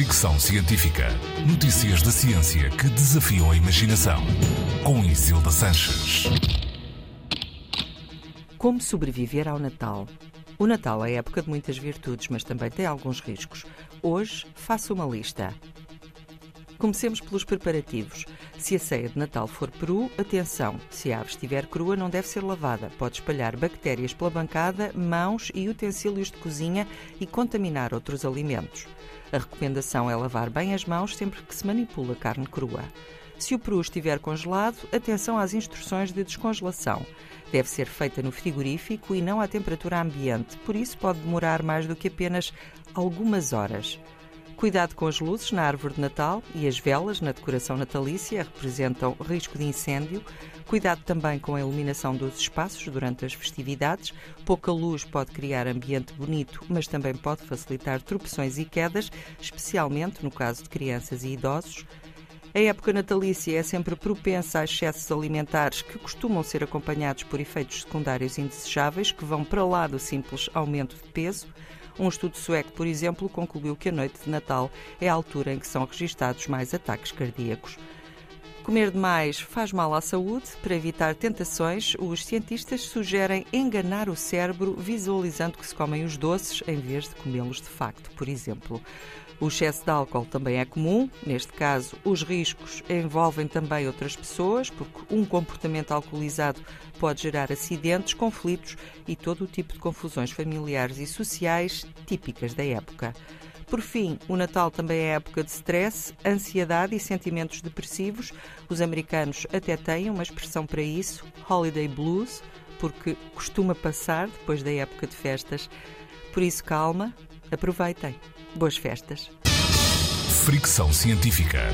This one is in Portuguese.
Fricção Científica. Notícias da ciência que desafiam a imaginação. Com Isilda Sanches. Como sobreviver ao Natal? O Natal é época de muitas virtudes, mas também tem alguns riscos. Hoje faço uma lista. Comecemos pelos preparativos. Se a ceia de Natal for peru, atenção, se a ave estiver crua não deve ser lavada. Pode espalhar bactérias pela bancada, mãos e utensílios de cozinha e contaminar outros alimentos. A recomendação é lavar bem as mãos sempre que se manipula carne crua. Se o peru estiver congelado, atenção às instruções de descongelação. Deve ser feita no frigorífico e não à temperatura ambiente, por isso pode demorar mais do que apenas algumas horas. Cuidado com as luzes na árvore de Natal e as velas na decoração natalícia representam risco de incêndio. Cuidado também com a iluminação dos espaços durante as festividades. Pouca luz pode criar ambiente bonito, mas também pode facilitar tropeções e quedas, especialmente no caso de crianças e idosos. A época natalícia é sempre propensa a excessos alimentares que costumam ser acompanhados por efeitos secundários indesejáveis que vão para lá do simples aumento de peso. Um estudo sueco, por exemplo, concluiu que a noite de Natal é a altura em que são registados mais ataques cardíacos. Comer demais faz mal à saúde. Para evitar tentações, os cientistas sugerem enganar o cérebro visualizando que se comem os doces em vez de comê-los de facto, por exemplo. O excesso de álcool também é comum. Neste caso, os riscos envolvem também outras pessoas, porque um comportamento alcoolizado pode gerar acidentes, conflitos e todo o tipo de confusões familiares e sociais típicas da época. Por fim, o Natal também é época de stress, ansiedade e sentimentos depressivos. Os americanos até têm uma expressão para isso, holiday blues, porque costuma passar depois da época de festas. Por isso, calma, aproveitem. Boas festas. Fricção Científica.